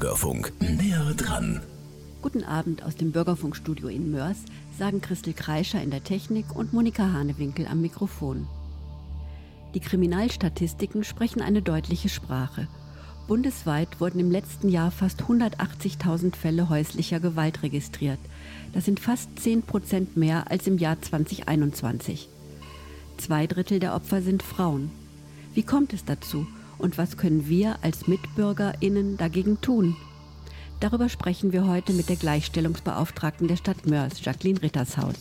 Bürgerfunk. Näher dran. Guten Abend aus dem Bürgerfunkstudio in Mörs, sagen Christel Kreischer in der Technik und Monika Hanewinkel am Mikrofon. Die Kriminalstatistiken sprechen eine deutliche Sprache. Bundesweit wurden im letzten Jahr fast 180.000 Fälle häuslicher Gewalt registriert. Das sind fast 10 Prozent mehr als im Jahr 2021. Zwei Drittel der Opfer sind Frauen. Wie kommt es dazu und was können wir als MitbürgerInnen dagegen tun? Darüber sprechen wir heute mit der Gleichstellungsbeauftragten der Stadt Mörs, Jacqueline Rittershaus.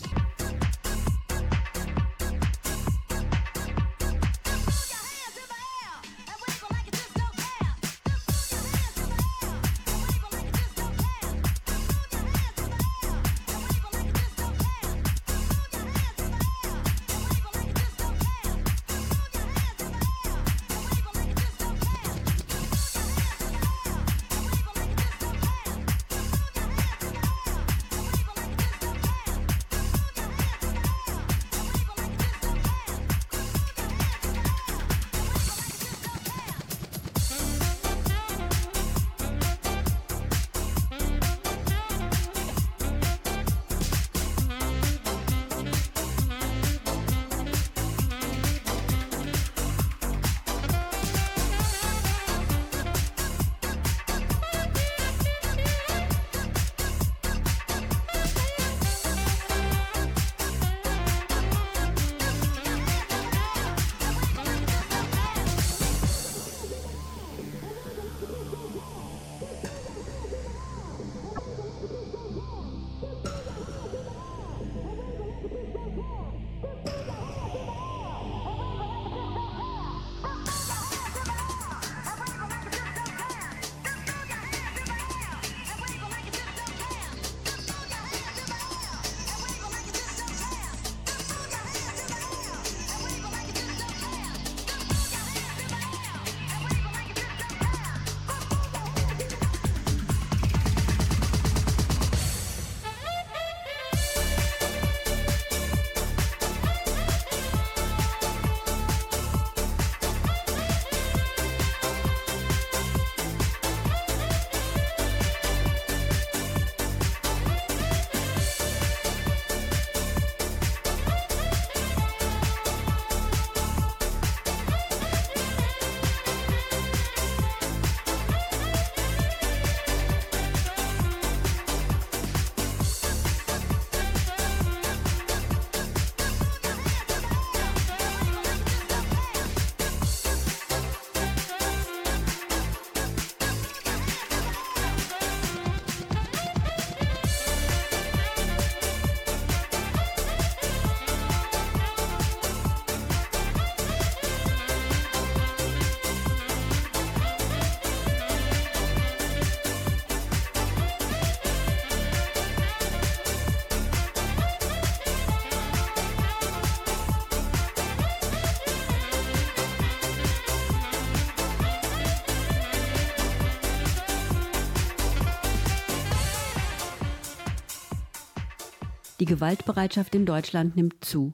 Die Gewaltbereitschaft in Deutschland nimmt zu.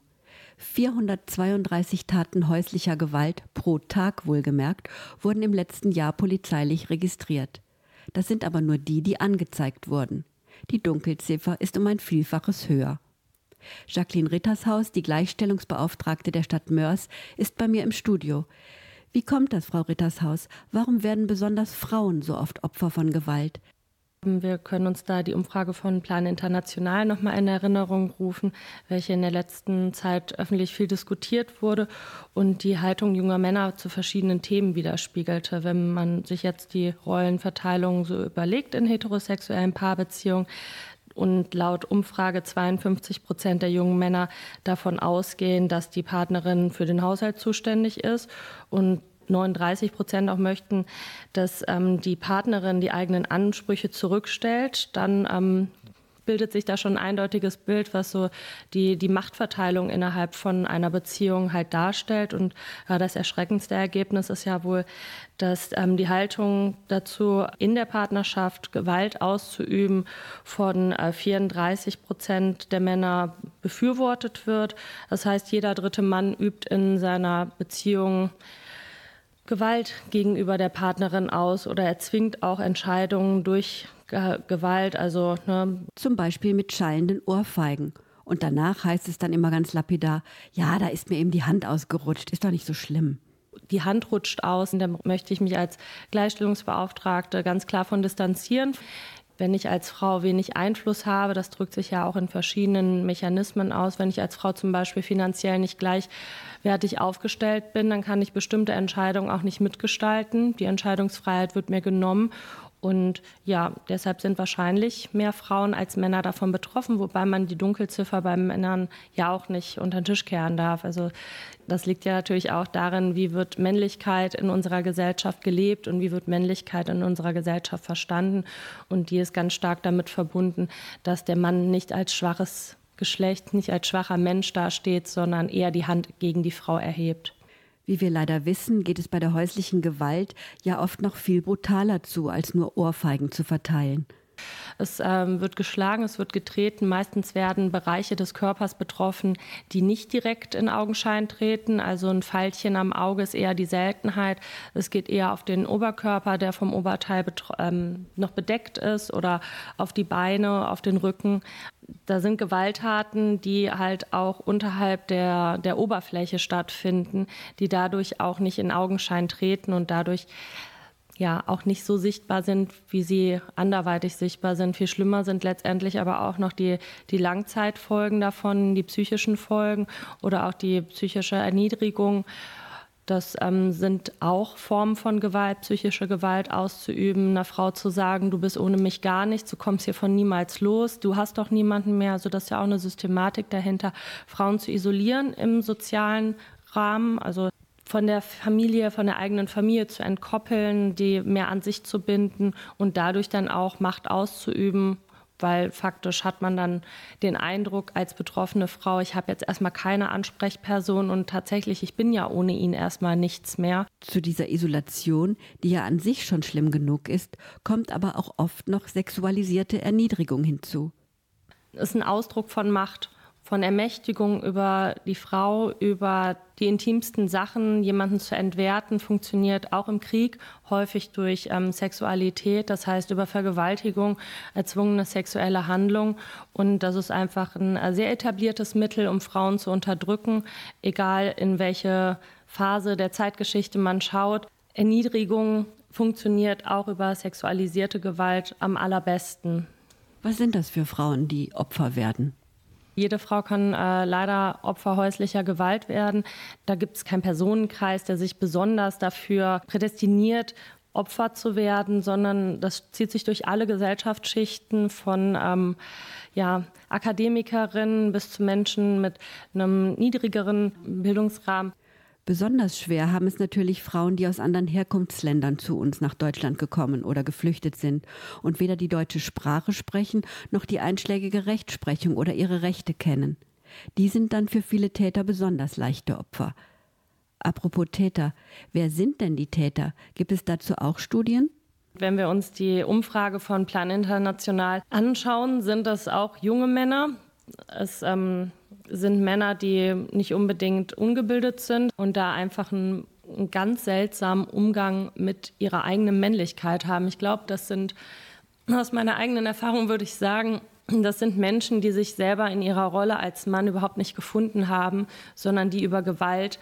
432 Taten häuslicher Gewalt pro Tag wohlgemerkt wurden im letzten Jahr polizeilich registriert. Das sind aber nur die, die angezeigt wurden. Die Dunkelziffer ist um ein Vielfaches höher. Jacqueline Rittershaus, die Gleichstellungsbeauftragte der Stadt Mörs, ist bei mir im Studio. Wie kommt das, Frau Rittershaus? Warum werden besonders Frauen so oft Opfer von Gewalt? Wir können uns da die Umfrage von Plan International nochmal in Erinnerung rufen, welche in der letzten Zeit öffentlich viel diskutiert wurde und die Haltung junger Männer zu verschiedenen Themen widerspiegelte. Wenn man sich jetzt die Rollenverteilung so überlegt in heterosexuellen Paarbeziehungen, und laut Umfrage 52 Prozent der jungen Männer davon ausgehen, dass die Partnerin für den Haushalt zuständig ist und 39 Prozent auch möchten, dass ähm, die Partnerin die eigenen Ansprüche zurückstellt, dann ähm, bildet sich da schon ein eindeutiges Bild, was so die, die Machtverteilung innerhalb von einer Beziehung halt darstellt. Und äh, das erschreckendste Ergebnis ist ja wohl, dass ähm, die Haltung dazu, in der Partnerschaft Gewalt auszuüben, von äh, 34 Prozent der Männer befürwortet wird. Das heißt, jeder dritte Mann übt in seiner Beziehung Gewalt gegenüber der Partnerin aus oder erzwingt auch Entscheidungen durch Ge Gewalt. Also ne. zum Beispiel mit schallenden Ohrfeigen. Und danach heißt es dann immer ganz lapidar: Ja, da ist mir eben die Hand ausgerutscht. Ist doch nicht so schlimm die Hand rutscht aus. Und da möchte ich mich als Gleichstellungsbeauftragte ganz klar von distanzieren. Wenn ich als Frau wenig Einfluss habe, das drückt sich ja auch in verschiedenen Mechanismen aus. Wenn ich als Frau zum Beispiel finanziell nicht gleichwertig aufgestellt bin, dann kann ich bestimmte Entscheidungen auch nicht mitgestalten. Die Entscheidungsfreiheit wird mir genommen. Und ja, deshalb sind wahrscheinlich mehr Frauen als Männer davon betroffen, wobei man die Dunkelziffer bei Männern ja auch nicht unter den Tisch kehren darf. Also das liegt ja natürlich auch darin, wie wird Männlichkeit in unserer Gesellschaft gelebt und wie wird Männlichkeit in unserer Gesellschaft verstanden. Und die ist ganz stark damit verbunden, dass der Mann nicht als schwaches Geschlecht, nicht als schwacher Mensch dasteht, sondern eher die Hand gegen die Frau erhebt. Wie wir leider wissen, geht es bei der häuslichen Gewalt ja oft noch viel brutaler zu, als nur Ohrfeigen zu verteilen. Es ähm, wird geschlagen, es wird getreten. Meistens werden Bereiche des Körpers betroffen, die nicht direkt in Augenschein treten. Also ein Pfeilchen am Auge ist eher die Seltenheit. Es geht eher auf den Oberkörper, der vom Oberteil ähm, noch bedeckt ist, oder auf die Beine, auf den Rücken. Da sind Gewalttaten, die halt auch unterhalb der, der Oberfläche stattfinden, die dadurch auch nicht in Augenschein treten und dadurch ja auch nicht so sichtbar sind, wie sie anderweitig sichtbar sind. Viel schlimmer sind letztendlich aber auch noch die, die Langzeitfolgen davon, die psychischen Folgen oder auch die psychische Erniedrigung. Das ähm, sind auch Formen von Gewalt, psychische Gewalt auszuüben, einer Frau zu sagen, du bist ohne mich gar nichts, du kommst hier von niemals los, du hast doch niemanden mehr. Also das ist ja auch eine Systematik dahinter, Frauen zu isolieren im sozialen Rahmen. Also von der Familie, von der eigenen Familie zu entkoppeln, die mehr an sich zu binden und dadurch dann auch Macht auszuüben, weil faktisch hat man dann den Eindruck als betroffene Frau, ich habe jetzt erstmal keine Ansprechperson und tatsächlich, ich bin ja ohne ihn erstmal nichts mehr. Zu dieser Isolation, die ja an sich schon schlimm genug ist, kommt aber auch oft noch sexualisierte Erniedrigung hinzu. Es ist ein Ausdruck von Macht von Ermächtigung über die Frau, über die intimsten Sachen, jemanden zu entwerten, funktioniert auch im Krieg häufig durch ähm, Sexualität, das heißt über Vergewaltigung, erzwungene sexuelle Handlung. Und das ist einfach ein äh, sehr etabliertes Mittel, um Frauen zu unterdrücken, egal in welche Phase der Zeitgeschichte man schaut. Erniedrigung funktioniert auch über sexualisierte Gewalt am allerbesten. Was sind das für Frauen, die Opfer werden? Jede Frau kann äh, leider Opfer häuslicher Gewalt werden. Da gibt es keinen Personenkreis, der sich besonders dafür prädestiniert, Opfer zu werden, sondern das zieht sich durch alle Gesellschaftsschichten von ähm, ja, Akademikerinnen bis zu Menschen mit einem niedrigeren Bildungsrahmen. Besonders schwer haben es natürlich Frauen, die aus anderen Herkunftsländern zu uns nach Deutschland gekommen oder geflüchtet sind und weder die deutsche Sprache sprechen noch die einschlägige Rechtsprechung oder ihre Rechte kennen. Die sind dann für viele Täter besonders leichte Opfer. Apropos Täter, wer sind denn die Täter? Gibt es dazu auch Studien? Wenn wir uns die Umfrage von Plan International anschauen, sind das auch junge Männer. Es ähm, sind Männer, die nicht unbedingt ungebildet sind und da einfach einen, einen ganz seltsamen Umgang mit ihrer eigenen Männlichkeit haben. Ich glaube, das sind aus meiner eigenen Erfahrung würde ich sagen, das sind Menschen, die sich selber in ihrer Rolle als Mann überhaupt nicht gefunden haben, sondern die über Gewalt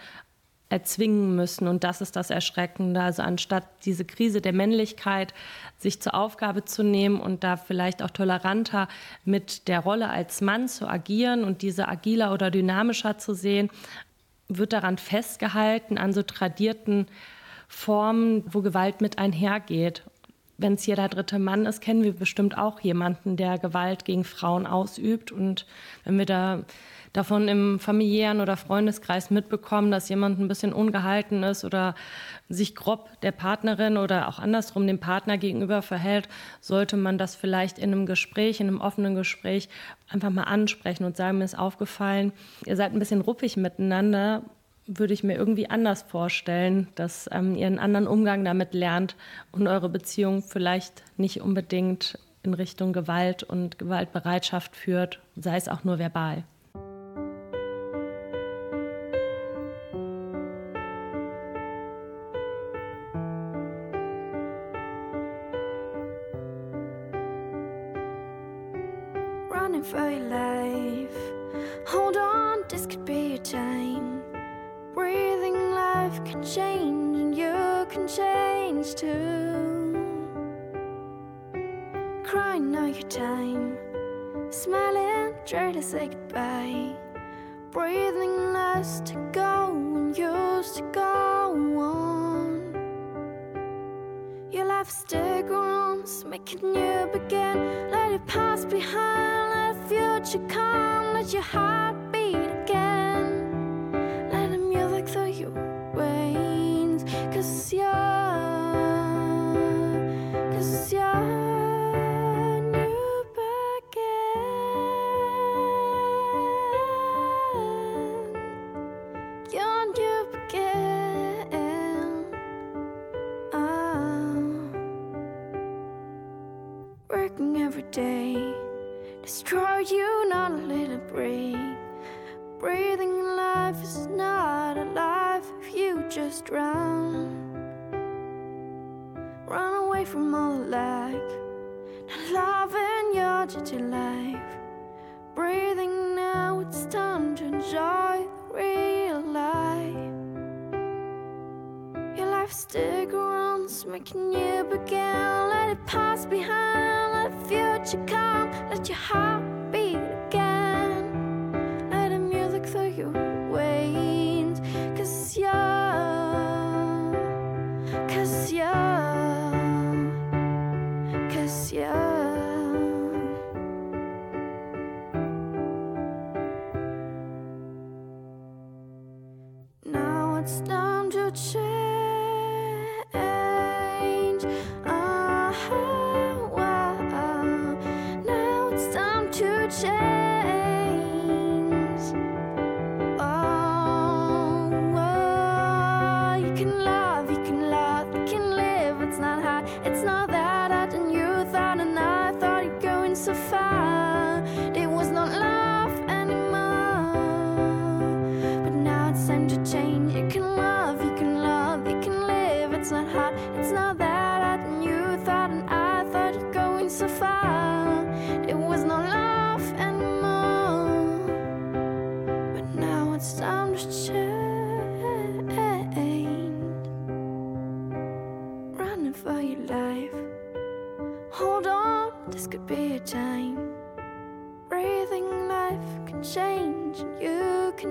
erzwingen müssen. Und das ist das Erschreckende. Also anstatt diese Krise der Männlichkeit sich zur Aufgabe zu nehmen und da vielleicht auch toleranter mit der Rolle als Mann zu agieren und diese agiler oder dynamischer zu sehen, wird daran festgehalten, an so tradierten Formen, wo Gewalt mit einhergeht. Wenn es hier der dritte Mann ist, kennen wir bestimmt auch jemanden, der Gewalt gegen Frauen ausübt. Und wenn wir da davon im familiären oder Freundeskreis mitbekommen, dass jemand ein bisschen ungehalten ist oder sich grob der Partnerin oder auch andersrum dem Partner gegenüber verhält, sollte man das vielleicht in einem Gespräch, in einem offenen Gespräch einfach mal ansprechen und sagen, mir ist aufgefallen, ihr seid ein bisschen ruppig miteinander, würde ich mir irgendwie anders vorstellen, dass ähm, ihr einen anderen Umgang damit lernt und eure Beziehung vielleicht nicht unbedingt in Richtung Gewalt und Gewaltbereitschaft führt, sei es auch nur verbal. Your life stick around, making you begin. Let it pass behind, let the future come, let your heart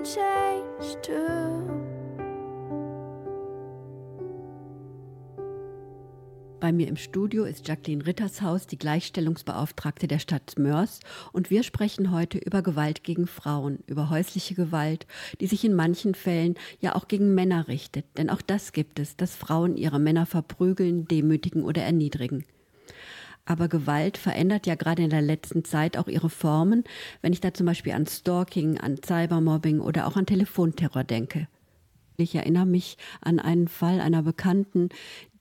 change too. Bei mir im Studio ist Jacqueline Rittershaus, die Gleichstellungsbeauftragte der Stadt Mörs. Und wir sprechen heute über Gewalt gegen Frauen, über häusliche Gewalt, die sich in manchen Fällen ja auch gegen Männer richtet. Denn auch das gibt es, dass Frauen ihre Männer verprügeln, demütigen oder erniedrigen. Aber Gewalt verändert ja gerade in der letzten Zeit auch ihre Formen, wenn ich da zum Beispiel an Stalking, an Cybermobbing oder auch an Telefonterror denke. Ich erinnere mich an einen Fall einer Bekannten,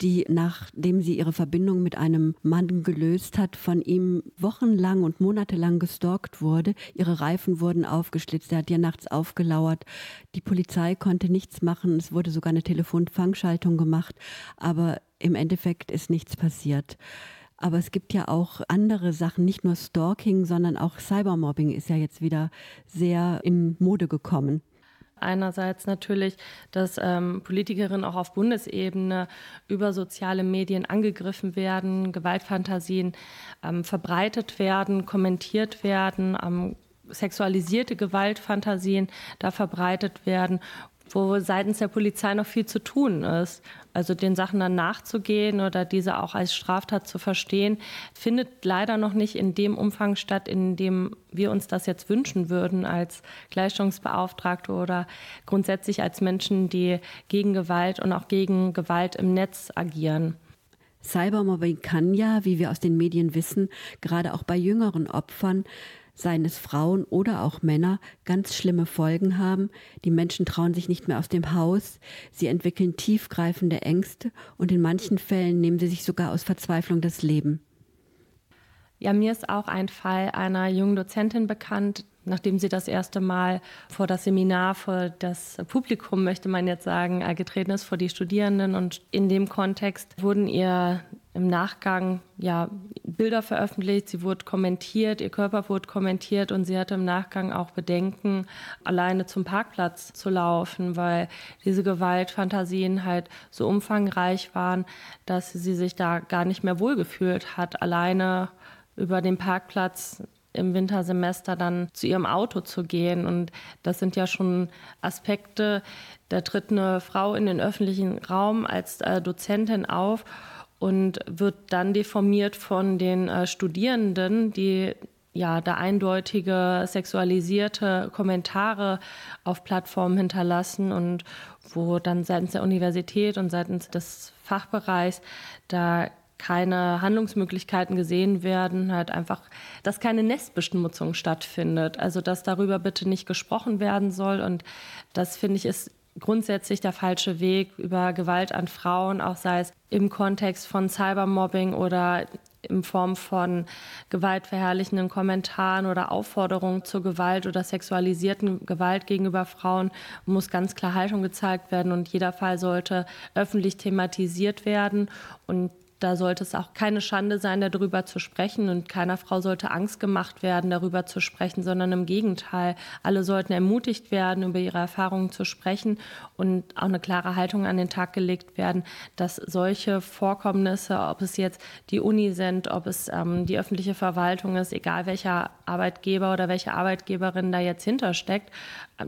die, nachdem sie ihre Verbindung mit einem Mann gelöst hat, von ihm wochenlang und monatelang gestalkt wurde. Ihre Reifen wurden aufgeschlitzt, er hat ihr nachts aufgelauert. Die Polizei konnte nichts machen, es wurde sogar eine Telefonfangschaltung gemacht, aber im Endeffekt ist nichts passiert. Aber es gibt ja auch andere Sachen, nicht nur Stalking, sondern auch Cybermobbing ist ja jetzt wieder sehr in Mode gekommen. Einerseits natürlich, dass ähm, Politikerinnen auch auf Bundesebene über soziale Medien angegriffen werden, Gewaltfantasien ähm, verbreitet werden, kommentiert werden, ähm, sexualisierte Gewaltfantasien da verbreitet werden wo seitens der Polizei noch viel zu tun ist. Also den Sachen dann nachzugehen oder diese auch als Straftat zu verstehen, findet leider noch nicht in dem Umfang statt, in dem wir uns das jetzt wünschen würden als Gleichstellungsbeauftragte oder grundsätzlich als Menschen, die gegen Gewalt und auch gegen Gewalt im Netz agieren. Cybermobbing kann ja, wie wir aus den Medien wissen, gerade auch bei jüngeren Opfern seien es Frauen oder auch Männer, ganz schlimme Folgen haben. Die Menschen trauen sich nicht mehr aus dem Haus, sie entwickeln tiefgreifende Ängste und in manchen Fällen nehmen sie sich sogar aus Verzweiflung das Leben. Ja, mir ist auch ein Fall einer jungen Dozentin bekannt, nachdem sie das erste Mal vor das Seminar, vor das Publikum, möchte man jetzt sagen, getreten ist, vor die Studierenden. Und in dem Kontext wurden ihr im Nachgang ja Bilder veröffentlicht, sie wurde kommentiert, ihr Körper wurde kommentiert und sie hatte im Nachgang auch Bedenken, alleine zum Parkplatz zu laufen, weil diese Gewaltfantasien halt so umfangreich waren, dass sie sich da gar nicht mehr wohlgefühlt hat, alleine über den Parkplatz im Wintersemester dann zu ihrem Auto zu gehen. Und das sind ja schon Aspekte, da tritt eine Frau in den öffentlichen Raum als äh, Dozentin auf und wird dann deformiert von den äh, Studierenden, die ja da eindeutige sexualisierte Kommentare auf Plattformen hinterlassen und wo dann seitens der Universität und seitens des Fachbereichs da keine Handlungsmöglichkeiten gesehen werden, halt einfach, dass keine Nestbeschmutzung stattfindet. Also dass darüber bitte nicht gesprochen werden soll. Und das finde ich ist grundsätzlich der falsche Weg über Gewalt an Frauen, auch sei es im Kontext von Cybermobbing oder in Form von gewaltverherrlichenden Kommentaren oder Aufforderungen zur Gewalt oder sexualisierten Gewalt gegenüber Frauen muss ganz klar Haltung gezeigt werden und jeder Fall sollte öffentlich thematisiert werden. Und da sollte es auch keine Schande sein, darüber zu sprechen und keiner Frau sollte Angst gemacht werden, darüber zu sprechen, sondern im Gegenteil. Alle sollten ermutigt werden, über ihre Erfahrungen zu sprechen und auch eine klare Haltung an den Tag gelegt werden, dass solche Vorkommnisse, ob es jetzt die Uni sind, ob es ähm, die öffentliche Verwaltung ist, egal welcher Arbeitgeber oder welche Arbeitgeberin da jetzt hintersteckt,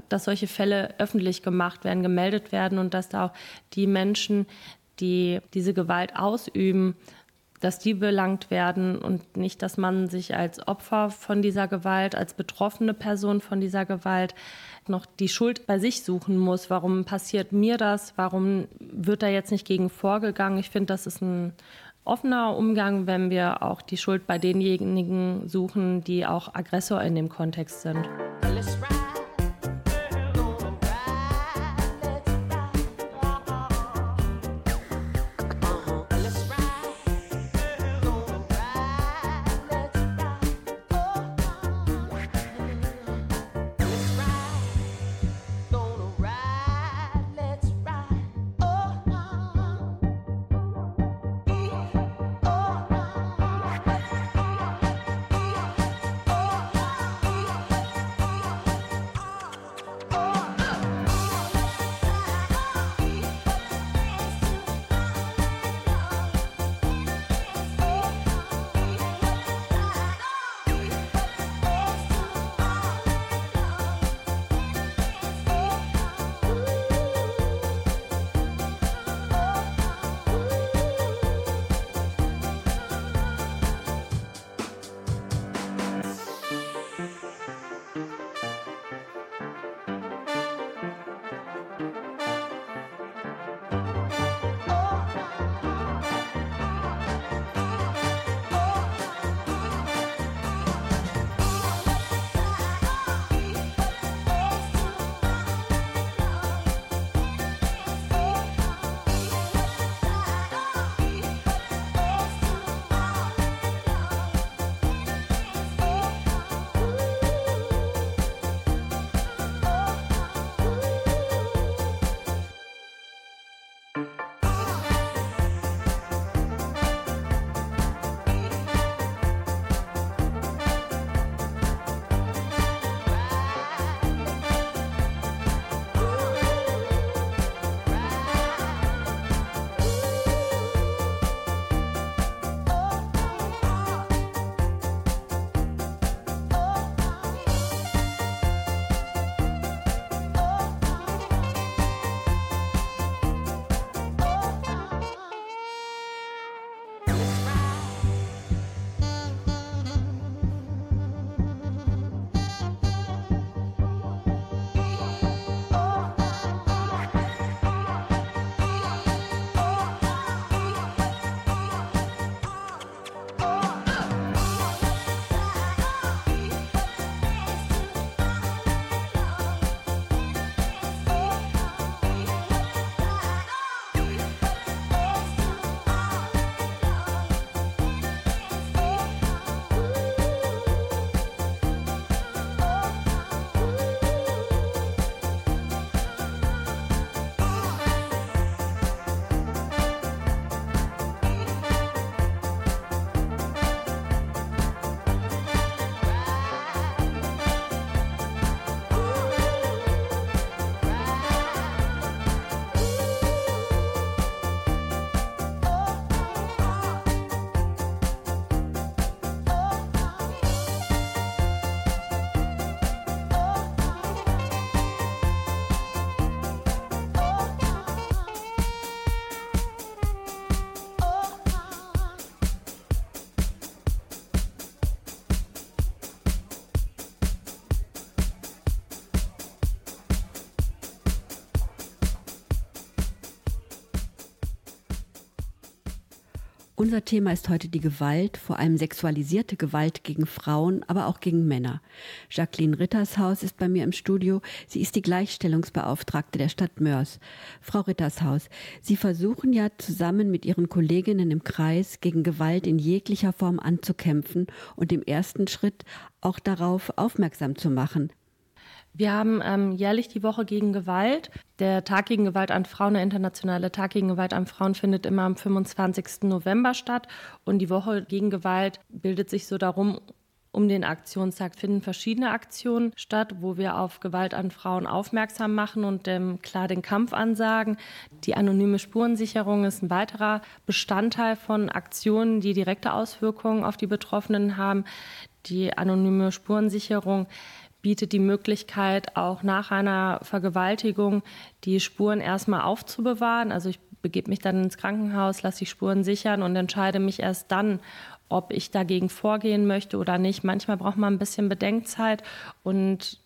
dass solche Fälle öffentlich gemacht werden, gemeldet werden und dass da auch die Menschen, die diese Gewalt ausüben, dass die belangt werden und nicht, dass man sich als Opfer von dieser Gewalt, als betroffene Person von dieser Gewalt noch die Schuld bei sich suchen muss. Warum passiert mir das? Warum wird da jetzt nicht gegen vorgegangen? Ich finde, das ist ein offener Umgang, wenn wir auch die Schuld bei denjenigen suchen, die auch Aggressor in dem Kontext sind. Unser Thema ist heute die Gewalt, vor allem sexualisierte Gewalt gegen Frauen, aber auch gegen Männer. Jacqueline Rittershaus ist bei mir im Studio. Sie ist die Gleichstellungsbeauftragte der Stadt Mörs. Frau Rittershaus, Sie versuchen ja zusammen mit Ihren Kolleginnen im Kreis gegen Gewalt in jeglicher Form anzukämpfen und im ersten Schritt auch darauf aufmerksam zu machen. Wir haben ähm, jährlich die Woche gegen Gewalt. Der Tag gegen Gewalt an Frauen, der internationale Tag gegen Gewalt an Frauen, findet immer am 25. November statt. Und die Woche gegen Gewalt bildet sich so darum, um den Aktionstag finden verschiedene Aktionen statt, wo wir auf Gewalt an Frauen aufmerksam machen und ähm, klar den Kampf ansagen. Die anonyme Spurensicherung ist ein weiterer Bestandteil von Aktionen, die direkte Auswirkungen auf die Betroffenen haben. Die anonyme Spurensicherung bietet die Möglichkeit, auch nach einer Vergewaltigung die Spuren erstmal aufzubewahren. Also ich begebe mich dann ins Krankenhaus, lasse die Spuren sichern und entscheide mich erst dann, ob ich dagegen vorgehen möchte oder nicht. Manchmal braucht man ein bisschen Bedenkzeit und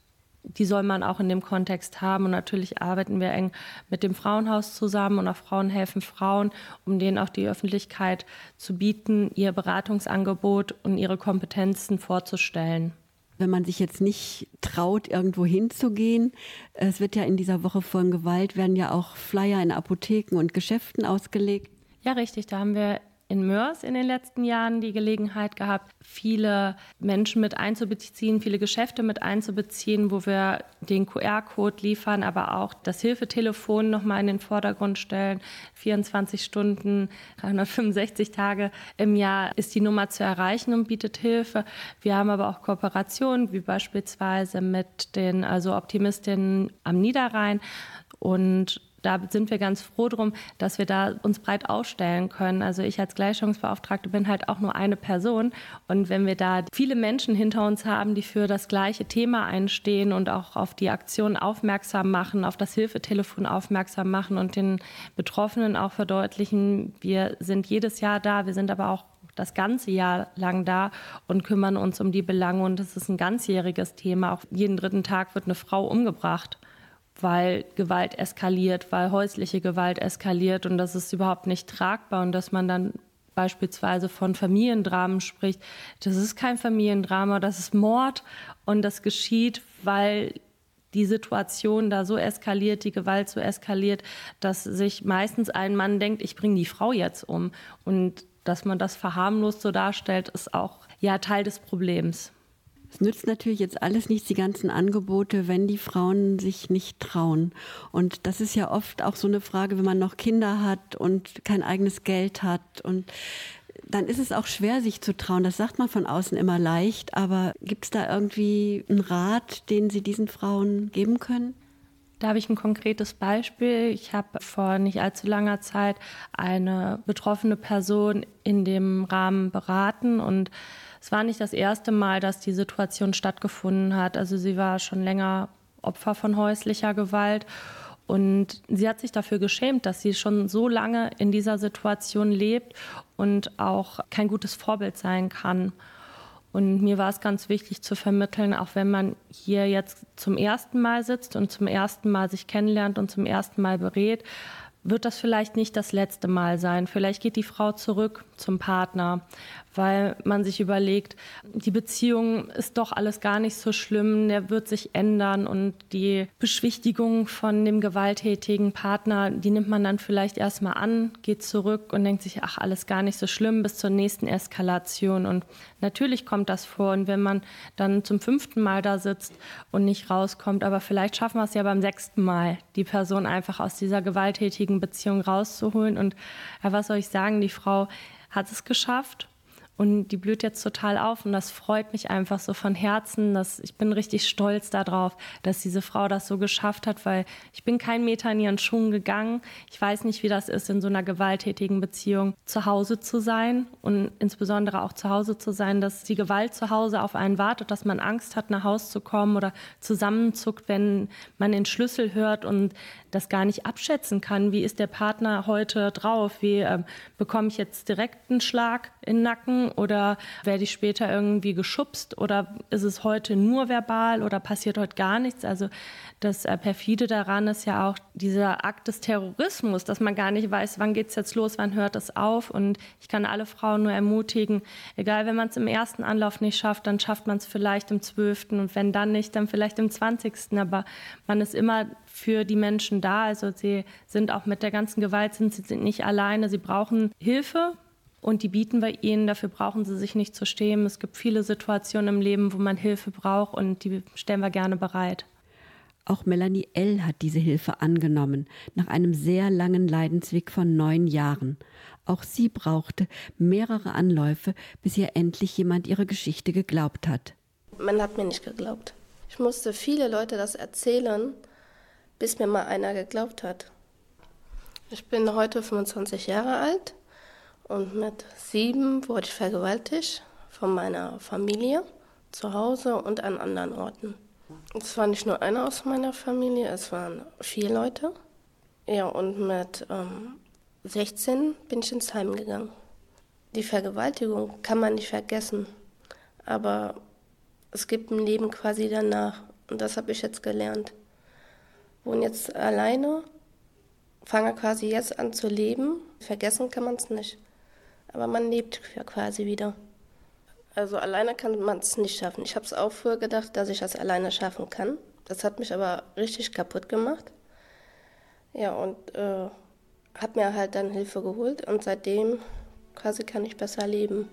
die soll man auch in dem Kontext haben. Und natürlich arbeiten wir eng mit dem Frauenhaus zusammen und auch Frauen helfen Frauen, um denen auch die Öffentlichkeit zu bieten, ihr Beratungsangebot und ihre Kompetenzen vorzustellen wenn man sich jetzt nicht traut, irgendwo hinzugehen. Es wird ja in dieser Woche von Gewalt, werden ja auch Flyer in Apotheken und Geschäften ausgelegt. Ja, richtig. Da haben wir in Mörs in den letzten Jahren die Gelegenheit gehabt, viele Menschen mit einzubeziehen, viele Geschäfte mit einzubeziehen, wo wir den QR-Code liefern, aber auch das Hilfetelefon nochmal in den Vordergrund stellen. 24 Stunden, 365 Tage im Jahr ist die Nummer zu erreichen und bietet Hilfe. Wir haben aber auch Kooperationen, wie beispielsweise mit den also Optimistinnen am Niederrhein und da sind wir ganz froh drum, dass wir da uns breit aufstellen können. Also ich als Gleichstellungsbeauftragte bin halt auch nur eine Person. Und wenn wir da viele Menschen hinter uns haben, die für das gleiche Thema einstehen und auch auf die Aktion aufmerksam machen, auf das Hilfetelefon aufmerksam machen und den Betroffenen auch verdeutlichen, wir sind jedes Jahr da, wir sind aber auch das ganze Jahr lang da und kümmern uns um die Belange. Und es ist ein ganzjähriges Thema. Auch jeden dritten Tag wird eine Frau umgebracht weil Gewalt eskaliert, weil häusliche Gewalt eskaliert und das ist überhaupt nicht tragbar und dass man dann beispielsweise von Familiendramen spricht. Das ist kein Familiendrama, das ist Mord und das geschieht, weil die Situation da so eskaliert, die Gewalt so eskaliert, dass sich meistens ein Mann denkt, ich bringe die Frau jetzt um. Und dass man das verharmlost so darstellt, ist auch ja Teil des Problems. Es nützt natürlich jetzt alles nichts, die ganzen Angebote, wenn die Frauen sich nicht trauen. Und das ist ja oft auch so eine Frage, wenn man noch Kinder hat und kein eigenes Geld hat. Und dann ist es auch schwer, sich zu trauen. Das sagt man von außen immer leicht. Aber gibt es da irgendwie einen Rat, den Sie diesen Frauen geben können? Da habe ich ein konkretes Beispiel. Ich habe vor nicht allzu langer Zeit eine betroffene Person in dem Rahmen beraten und es war nicht das erste Mal, dass die Situation stattgefunden hat. Also sie war schon länger Opfer von häuslicher Gewalt. Und sie hat sich dafür geschämt, dass sie schon so lange in dieser Situation lebt und auch kein gutes Vorbild sein kann. Und mir war es ganz wichtig zu vermitteln, auch wenn man hier jetzt zum ersten Mal sitzt und zum ersten Mal sich kennenlernt und zum ersten Mal berät, wird das vielleicht nicht das letzte Mal sein. Vielleicht geht die Frau zurück zum Partner, weil man sich überlegt, die Beziehung ist doch alles gar nicht so schlimm, der wird sich ändern und die Beschwichtigung von dem gewalttätigen Partner, die nimmt man dann vielleicht erstmal an, geht zurück und denkt sich, ach, alles gar nicht so schlimm bis zur nächsten Eskalation. Und natürlich kommt das vor. Und wenn man dann zum fünften Mal da sitzt und nicht rauskommt, aber vielleicht schaffen wir es ja beim sechsten Mal, die Person einfach aus dieser gewalttätigen Beziehung rauszuholen. Und ja, was soll ich sagen, die Frau hat es geschafft und die blüht jetzt total auf und das freut mich einfach so von Herzen. Dass ich bin richtig stolz darauf, dass diese Frau das so geschafft hat, weil ich bin kein Meter in ihren Schuhen gegangen. Ich weiß nicht, wie das ist, in so einer gewalttätigen Beziehung zu Hause zu sein und insbesondere auch zu Hause zu sein, dass die Gewalt zu Hause auf einen wartet, dass man Angst hat, nach Hause zu kommen oder zusammenzuckt, wenn man den Schlüssel hört und das gar nicht abschätzen kann. Wie ist der Partner heute drauf? Wie äh, bekomme ich jetzt direkt einen Schlag in den Nacken Oder werde ich später irgendwie geschubst oder ist es heute nur verbal oder passiert heute gar nichts? Also das äh, perfide daran ist ja auch dieser Akt des Terrorismus, dass man gar nicht weiß, wann geht es jetzt los, wann hört es auf. Und ich kann alle Frauen nur ermutigen, egal, wenn man es im ersten Anlauf nicht schafft, dann schafft man es vielleicht im zwölften und wenn dann nicht, dann vielleicht im zwanzigsten. Aber man ist immer für die Menschen da. Also sie sind auch mit der ganzen Gewalt sind sie nicht alleine. Sie brauchen Hilfe und die bieten wir ihnen. Dafür brauchen sie sich nicht zu stehen. Es gibt viele Situationen im Leben, wo man Hilfe braucht und die stellen wir gerne bereit. Auch Melanie L. hat diese Hilfe angenommen, nach einem sehr langen Leidensweg von neun Jahren. Auch sie brauchte mehrere Anläufe, bis ihr endlich jemand ihre Geschichte geglaubt hat. Man hat mir nicht geglaubt. Ich musste viele Leute das erzählen, bis mir mal einer geglaubt hat. Ich bin heute 25 Jahre alt und mit sieben wurde ich vergewaltigt von meiner Familie zu Hause und an anderen Orten. Es war nicht nur einer aus meiner Familie, es waren vier Leute. Ja, und mit ähm, 16 bin ich ins Heim gegangen. Die Vergewaltigung kann man nicht vergessen, aber es gibt ein Leben quasi danach und das habe ich jetzt gelernt. Wohne jetzt alleine, fange quasi jetzt an zu leben. Vergessen kann man es nicht, aber man lebt quasi wieder. Also alleine kann man es nicht schaffen. Ich habe es auch früher gedacht, dass ich das alleine schaffen kann. Das hat mich aber richtig kaputt gemacht. Ja, und äh, habe mir halt dann Hilfe geholt und seitdem quasi kann ich besser leben.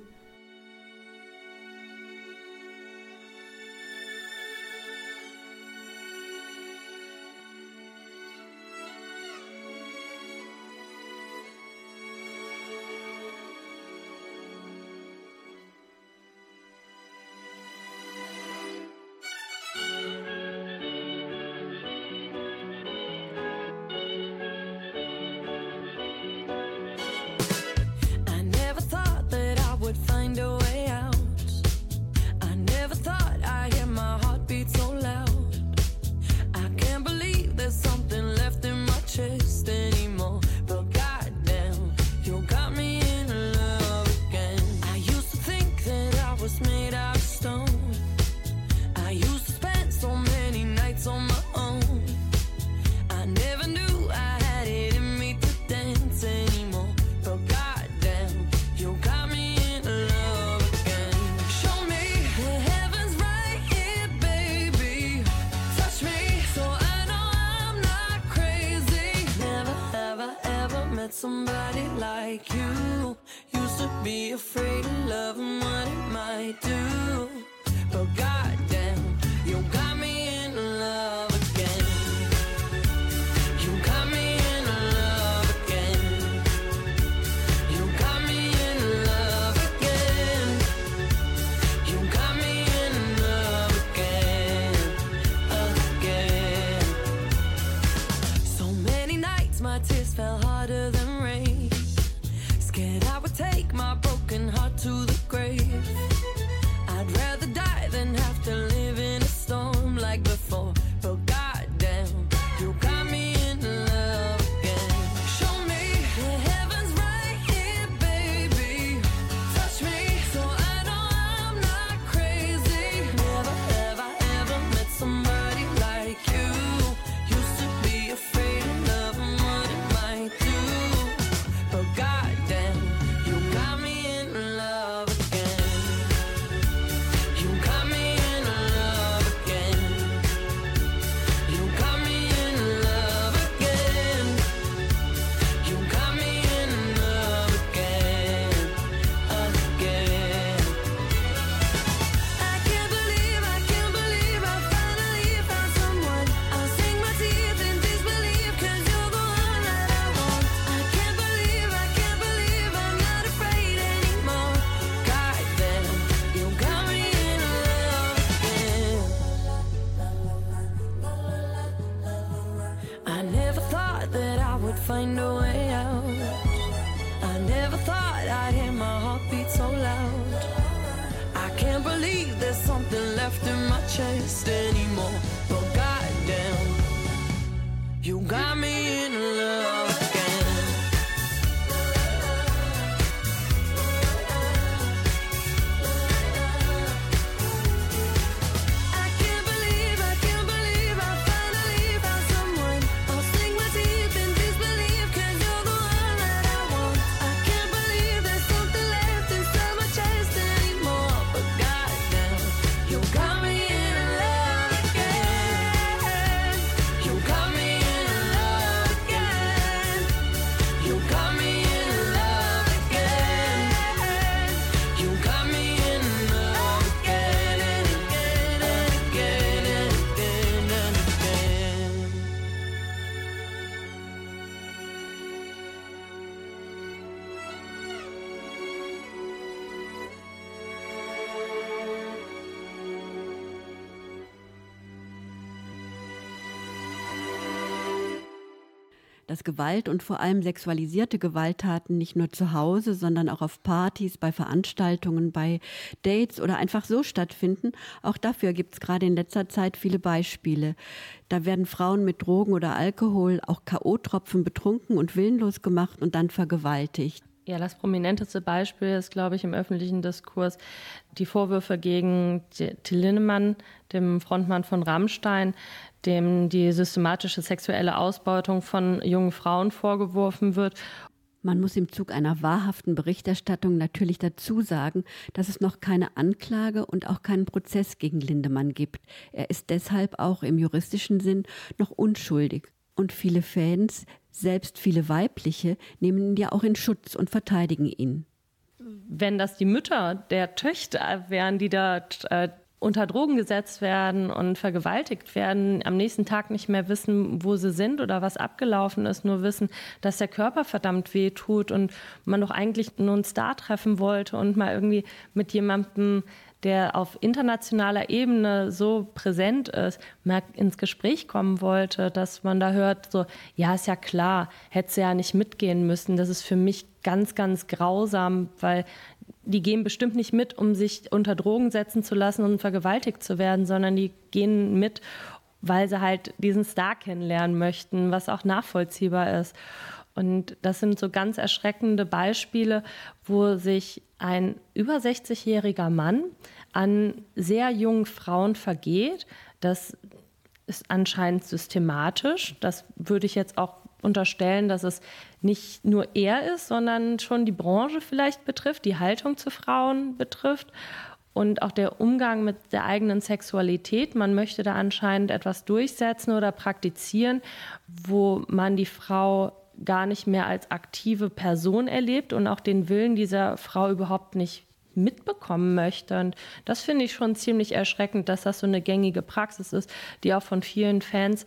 Dass Gewalt und vor allem sexualisierte Gewalttaten nicht nur zu Hause, sondern auch auf Partys, bei Veranstaltungen, bei Dates oder einfach so stattfinden. Auch dafür gibt es gerade in letzter Zeit viele Beispiele. Da werden Frauen mit Drogen oder Alkohol, auch K.O.-Tropfen betrunken und willenlos gemacht und dann vergewaltigt. Ja, das prominenteste Beispiel ist, glaube ich, im öffentlichen Diskurs die Vorwürfe gegen Till Linnemann, dem Frontmann von Rammstein, dem die systematische sexuelle Ausbeutung von jungen Frauen vorgeworfen wird. Man muss im Zug einer wahrhaften Berichterstattung natürlich dazu sagen, dass es noch keine Anklage und auch keinen Prozess gegen Lindemann gibt. Er ist deshalb auch im juristischen Sinn noch unschuldig. Und viele Fans selbst viele weibliche nehmen ihn ja auch in Schutz und verteidigen ihn. Wenn das die Mütter der Töchter wären, die da äh, unter Drogen gesetzt werden und vergewaltigt werden, am nächsten Tag nicht mehr wissen, wo sie sind oder was abgelaufen ist, nur wissen, dass der Körper verdammt weh tut und man doch eigentlich nur einen Star treffen wollte und mal irgendwie mit jemandem der auf internationaler Ebene so präsent ist, mal ins Gespräch kommen wollte, dass man da hört, so, ja, ist ja klar, hätte sie ja nicht mitgehen müssen. Das ist für mich ganz, ganz grausam, weil die gehen bestimmt nicht mit, um sich unter Drogen setzen zu lassen und vergewaltigt zu werden, sondern die gehen mit, weil sie halt diesen Star kennenlernen möchten, was auch nachvollziehbar ist. Und das sind so ganz erschreckende Beispiele, wo sich ein über 60-jähriger Mann an sehr jungen Frauen vergeht. Das ist anscheinend systematisch. Das würde ich jetzt auch unterstellen, dass es nicht nur er ist, sondern schon die Branche vielleicht betrifft, die Haltung zu Frauen betrifft und auch der Umgang mit der eigenen Sexualität. Man möchte da anscheinend etwas durchsetzen oder praktizieren, wo man die Frau gar nicht mehr als aktive Person erlebt und auch den Willen dieser Frau überhaupt nicht mitbekommen möchte. Und das finde ich schon ziemlich erschreckend, dass das so eine gängige Praxis ist, die auch von vielen Fans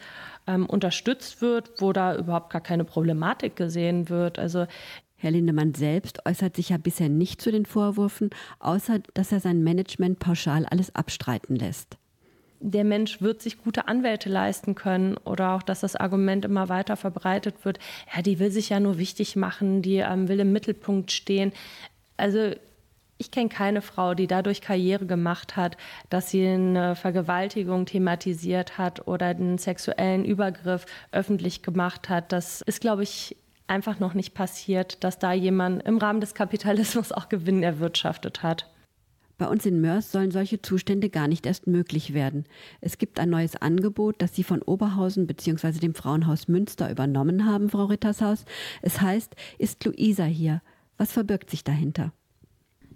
ähm, unterstützt wird, wo da überhaupt gar keine Problematik gesehen wird. Also Herr Lindemann selbst äußert sich ja bisher nicht zu den Vorwürfen, außer dass er sein Management pauschal alles abstreiten lässt der Mensch wird sich gute Anwälte leisten können oder auch, dass das Argument immer weiter verbreitet wird, ja, die will sich ja nur wichtig machen, die ähm, will im Mittelpunkt stehen. Also ich kenne keine Frau, die dadurch Karriere gemacht hat, dass sie eine Vergewaltigung thematisiert hat oder einen sexuellen Übergriff öffentlich gemacht hat. Das ist, glaube ich, einfach noch nicht passiert, dass da jemand im Rahmen des Kapitalismus auch Gewinn erwirtschaftet hat. Bei uns in Mörs sollen solche Zustände gar nicht erst möglich werden. Es gibt ein neues Angebot, das Sie von Oberhausen bzw. dem Frauenhaus Münster übernommen haben, Frau Rittershaus. Es heißt, ist Luisa hier? Was verbirgt sich dahinter?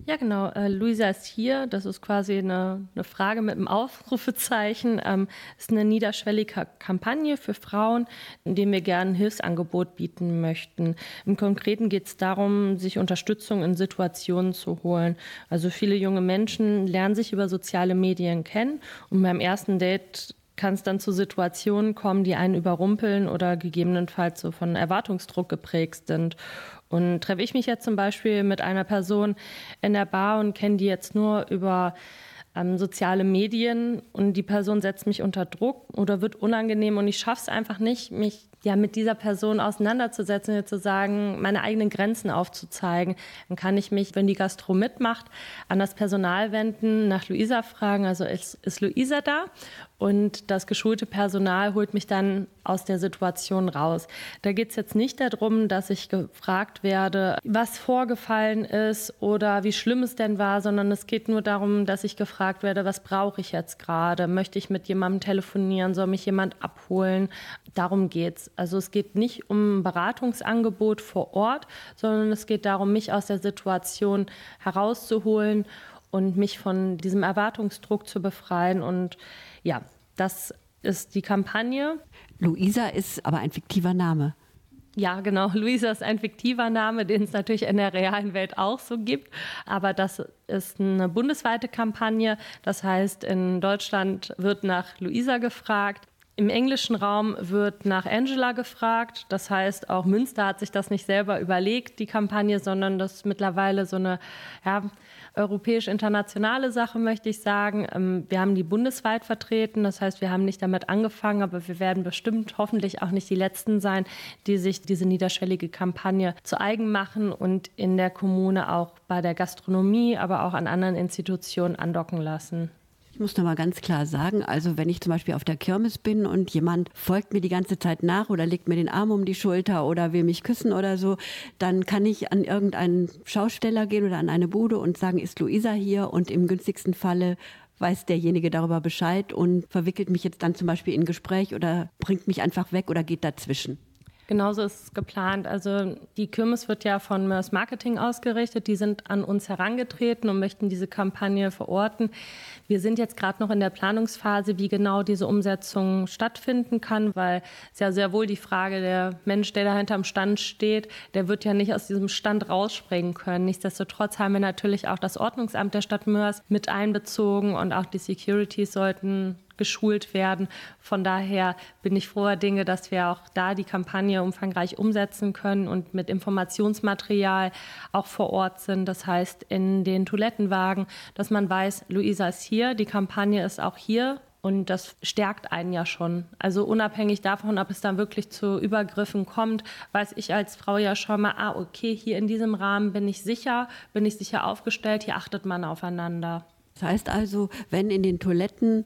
Ja, genau. Äh, Luisa ist hier. Das ist quasi eine, eine Frage mit einem Aufrufezeichen. Ähm, ist eine niederschwellige Kampagne für Frauen, in der wir gerne ein Hilfsangebot bieten möchten. Im Konkreten geht es darum, sich Unterstützung in Situationen zu holen. Also viele junge Menschen lernen sich über soziale Medien kennen und beim ersten Date kann es dann zu Situationen kommen, die einen überrumpeln oder gegebenenfalls so von Erwartungsdruck geprägt sind. Und treffe ich mich jetzt zum Beispiel mit einer Person in der Bar und kenne die jetzt nur über ähm, soziale Medien und die Person setzt mich unter Druck oder wird unangenehm und ich schaffe es einfach nicht, mich ja mit dieser Person auseinanderzusetzen und zu sagen, meine eigenen Grenzen aufzuzeigen. Dann kann ich mich, wenn die Gastro mitmacht, an das Personal wenden, nach Luisa fragen, also ist, ist Luisa da? Und das geschulte Personal holt mich dann aus der Situation raus. Da geht es jetzt nicht darum, dass ich gefragt werde, was vorgefallen ist oder wie schlimm es denn war, sondern es geht nur darum, dass ich gefragt werde, was brauche ich jetzt gerade? Möchte ich mit jemandem telefonieren? Soll mich jemand abholen? Darum geht es. Also es geht nicht um ein Beratungsangebot vor Ort, sondern es geht darum, mich aus der Situation herauszuholen und mich von diesem Erwartungsdruck zu befreien und ja, das ist die Kampagne. Luisa ist aber ein fiktiver Name. Ja, genau. Luisa ist ein fiktiver Name, den es natürlich in der realen Welt auch so gibt. Aber das ist eine bundesweite Kampagne. Das heißt, in Deutschland wird nach Luisa gefragt. Im englischen Raum wird nach Angela gefragt. Das heißt, auch Münster hat sich das nicht selber überlegt, die Kampagne, sondern das ist mittlerweile so eine ja, europäisch-internationale Sache, möchte ich sagen. Ähm, wir haben die bundesweit vertreten. Das heißt, wir haben nicht damit angefangen, aber wir werden bestimmt hoffentlich auch nicht die Letzten sein, die sich diese niederschwellige Kampagne zu eigen machen und in der Kommune auch bei der Gastronomie, aber auch an anderen Institutionen andocken lassen. Ich muss noch mal ganz klar sagen, also wenn ich zum Beispiel auf der Kirmes bin und jemand folgt mir die ganze Zeit nach oder legt mir den Arm um die Schulter oder will mich küssen oder so, dann kann ich an irgendeinen Schausteller gehen oder an eine Bude und sagen, ist Luisa hier? Und im günstigsten Falle weiß derjenige darüber Bescheid und verwickelt mich jetzt dann zum Beispiel in Gespräch oder bringt mich einfach weg oder geht dazwischen. Genauso ist es geplant. Also die Kirmes wird ja von Mörs Marketing ausgerichtet. Die sind an uns herangetreten und möchten diese Kampagne verorten. Wir sind jetzt gerade noch in der Planungsphase, wie genau diese Umsetzung stattfinden kann, weil es ja sehr wohl die Frage, der Mensch, der da hinterm Stand steht, der wird ja nicht aus diesem Stand rausspringen können. Nichtsdestotrotz haben wir natürlich auch das Ordnungsamt der Stadt Mörs mit einbezogen und auch die Securities sollten geschult werden. Von daher bin ich froher Dinge, dass wir auch da die Kampagne umfangreich umsetzen können und mit Informationsmaterial auch vor Ort sind. Das heißt, in den Toilettenwagen, dass man weiß, Luisa ist hier, die Kampagne ist auch hier. Und das stärkt einen ja schon. Also unabhängig davon, ob es dann wirklich zu Übergriffen kommt, weiß ich als Frau ja schon mal, ah, okay, hier in diesem Rahmen bin ich sicher, bin ich sicher aufgestellt, hier achtet man aufeinander. Das heißt also, wenn in den Toiletten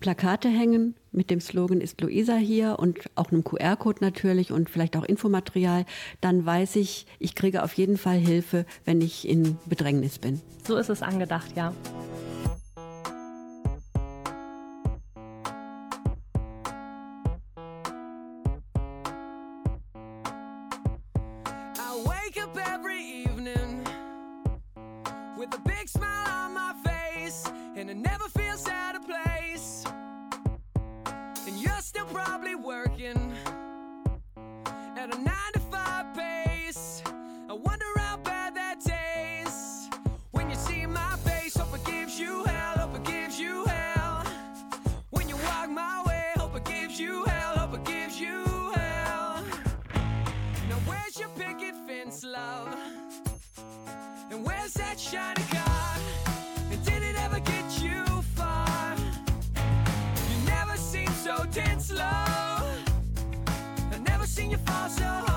Plakate hängen mit dem Slogan ist Luisa hier und auch einem QR-Code natürlich und vielleicht auch Infomaterial, dann weiß ich, ich kriege auf jeden Fall Hilfe, wenn ich in Bedrängnis bin. So ist es angedacht, ja. feels out of place. And you're still probably working at a nine to five pace. I wonder how bad that tastes. When you see my face, hope it gives you hell, hope it gives you hell. When you walk my way, hope it gives you hell, hope it gives you hell. Now, where's your picket fence, love? And where's that shiny? show.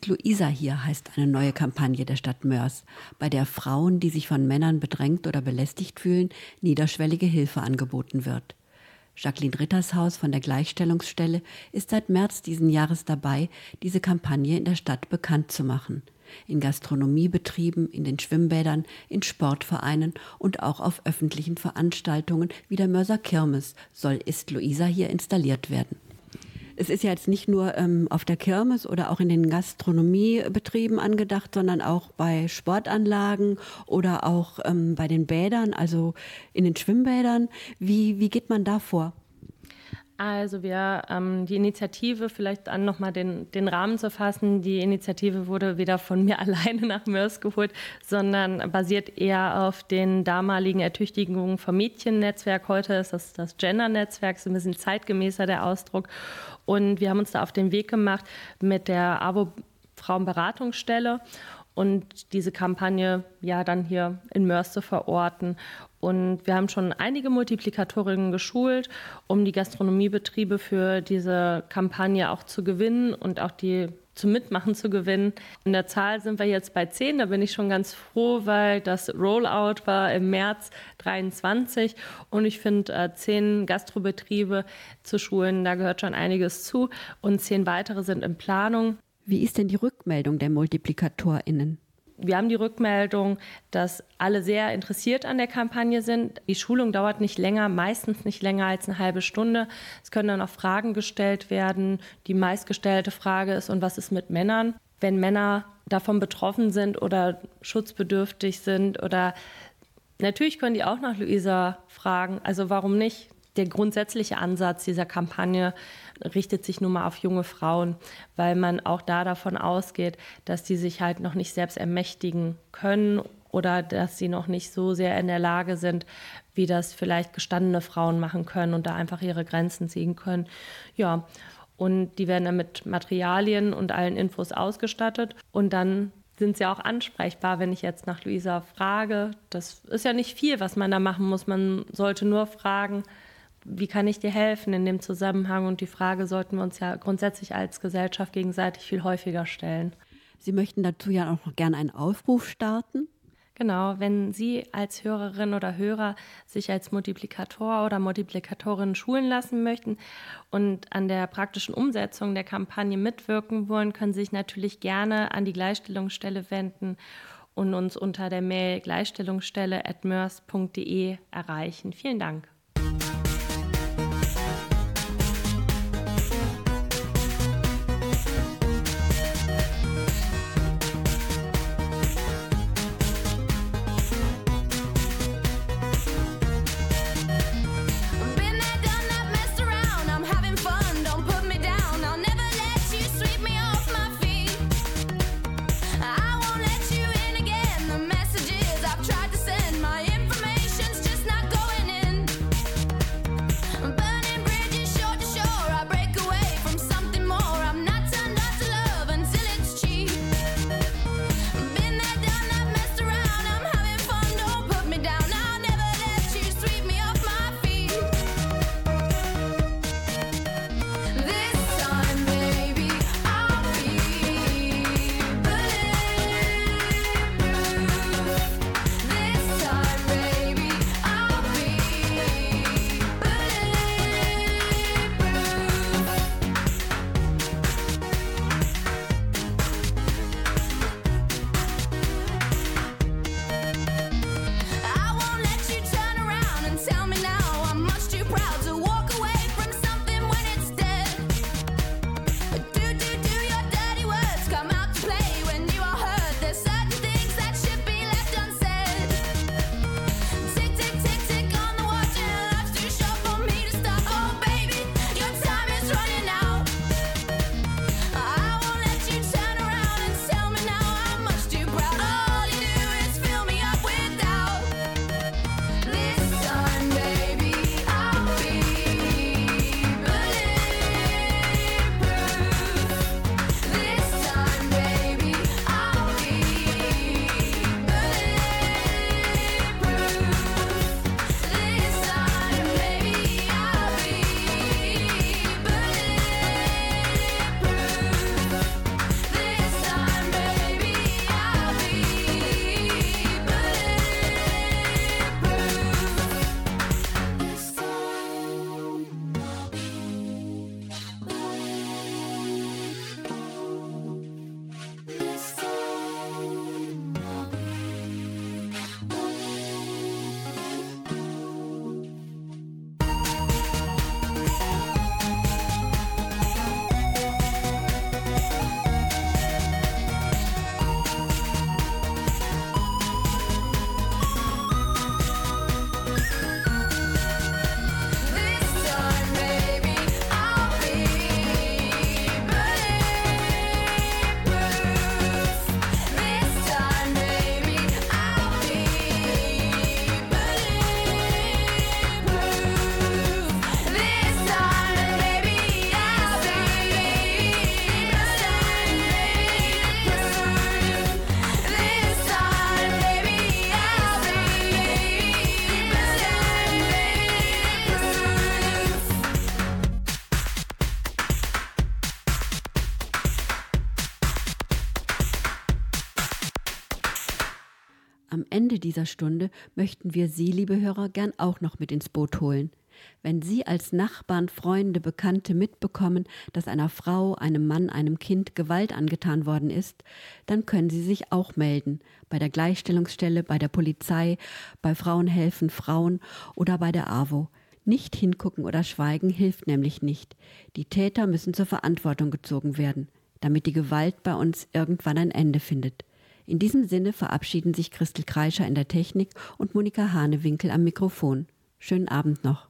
Ist Luisa hier heißt eine neue Kampagne der Stadt Mörs, bei der Frauen, die sich von Männern bedrängt oder belästigt fühlen, niederschwellige Hilfe angeboten wird. Jacqueline Rittershaus von der Gleichstellungsstelle ist seit März diesen Jahres dabei, diese Kampagne in der Stadt bekannt zu machen. In Gastronomiebetrieben, in den Schwimmbädern, in Sportvereinen und auch auf öffentlichen Veranstaltungen wie der Mörser Kirmes soll Ist Luisa hier installiert werden es ist ja jetzt nicht nur ähm, auf der Kirmes oder auch in den Gastronomiebetrieben angedacht, sondern auch bei Sportanlagen oder auch ähm, bei den Bädern, also in den Schwimmbädern. Wie, wie geht man da vor? Also wir, ähm, die Initiative, vielleicht an nochmal den, den Rahmen zu fassen, die Initiative wurde weder von mir alleine nach Mörs geholt, sondern basiert eher auf den damaligen Ertüchtigungen vom Mädchennetzwerk. Heute ist das das Gender-Netzwerk, ist ein bisschen zeitgemäßer der Ausdruck. Und wir haben uns da auf den Weg gemacht mit der AWO Frauenberatungsstelle und diese Kampagne ja dann hier in Mörs zu verorten. Und wir haben schon einige Multiplikatorinnen geschult, um die Gastronomiebetriebe für diese Kampagne auch zu gewinnen und auch die zum Mitmachen zu gewinnen. In der Zahl sind wir jetzt bei zehn. Da bin ich schon ganz froh, weil das Rollout war im März 23. Und ich finde, äh, zehn Gastrobetriebe zu schulen, da gehört schon einiges zu. Und zehn weitere sind in Planung. Wie ist denn die Rückmeldung der MultiplikatorInnen? Wir haben die Rückmeldung, dass alle sehr interessiert an der Kampagne sind. Die Schulung dauert nicht länger, meistens nicht länger als eine halbe Stunde. Es können dann auch Fragen gestellt werden. Die meistgestellte Frage ist, und was ist mit Männern? Wenn Männer davon betroffen sind oder schutzbedürftig sind oder natürlich können die auch nach Luisa fragen. Also warum nicht? Der grundsätzliche Ansatz dieser Kampagne richtet sich nun mal auf junge Frauen, weil man auch da davon ausgeht, dass die sich halt noch nicht selbst ermächtigen können oder dass sie noch nicht so sehr in der Lage sind, wie das vielleicht gestandene Frauen machen können und da einfach ihre Grenzen ziehen können. Ja, und die werden dann mit Materialien und allen Infos ausgestattet und dann sind sie auch ansprechbar, wenn ich jetzt nach Luisa frage. Das ist ja nicht viel, was man da machen muss. Man sollte nur fragen, wie kann ich dir helfen in dem Zusammenhang? Und die Frage sollten wir uns ja grundsätzlich als Gesellschaft gegenseitig viel häufiger stellen. Sie möchten dazu ja auch noch gerne einen Aufruf starten. Genau, wenn Sie als Hörerin oder Hörer sich als Multiplikator oder Multiplikatorin schulen lassen möchten und an der praktischen Umsetzung der Kampagne mitwirken wollen, können Sie sich natürlich gerne an die Gleichstellungsstelle wenden und uns unter der Mail gleichstellungsstelle.mers.de erreichen. Vielen Dank. Dieser Stunde möchten wir Sie, liebe Hörer, gern auch noch mit ins Boot holen. Wenn Sie als Nachbarn, Freunde, Bekannte mitbekommen, dass einer Frau, einem Mann, einem Kind Gewalt angetan worden ist, dann können Sie sich auch melden. Bei der Gleichstellungsstelle, bei der Polizei, bei Frauen helfen Frauen oder bei der AWO. Nicht hingucken oder schweigen hilft nämlich nicht. Die Täter müssen zur Verantwortung gezogen werden, damit die Gewalt bei uns irgendwann ein Ende findet. In diesem Sinne verabschieden sich Christel Kreischer in der Technik und Monika Hanewinkel am Mikrofon. Schönen Abend noch.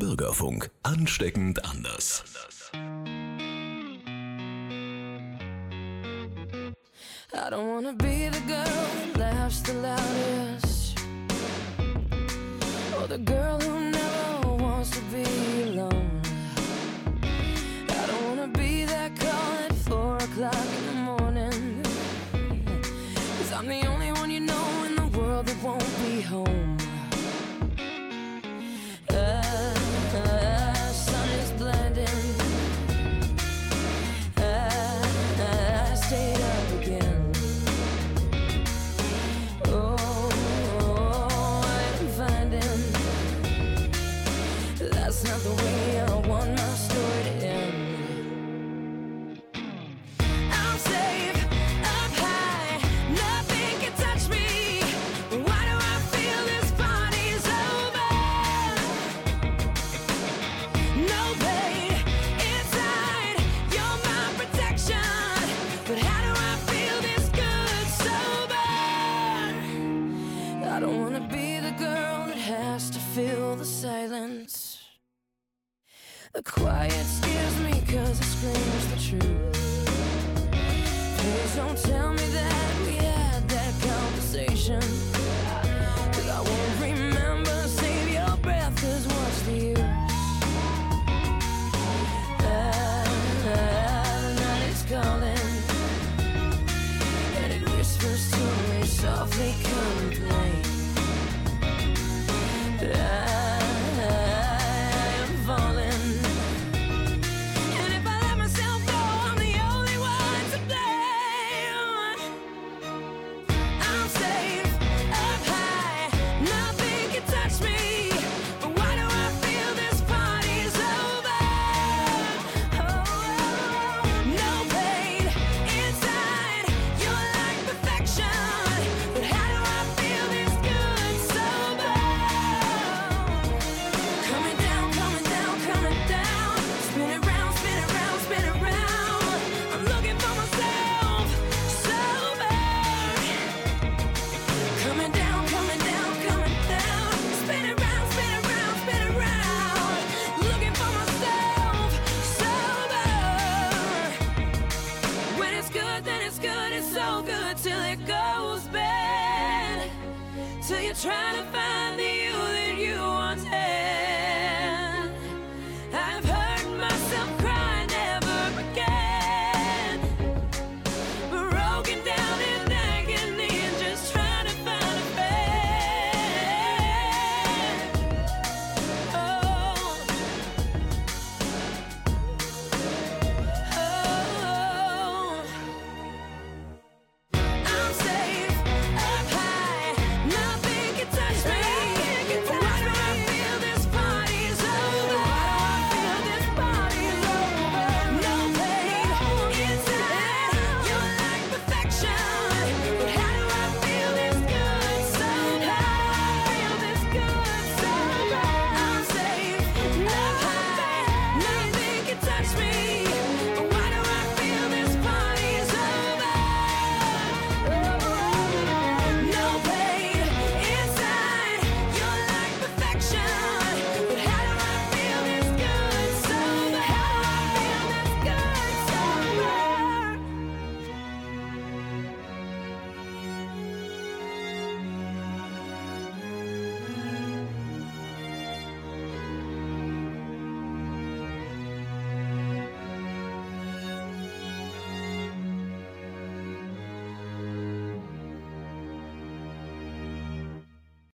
Bürgerfunk, ansteckend anders. I don't wanna be the girl who laughs the loudest. Or the girl who never wants to be alone. I don't wanna be that call at four o'clock in the morning. Cause I'm the only one you know in the world that won't be home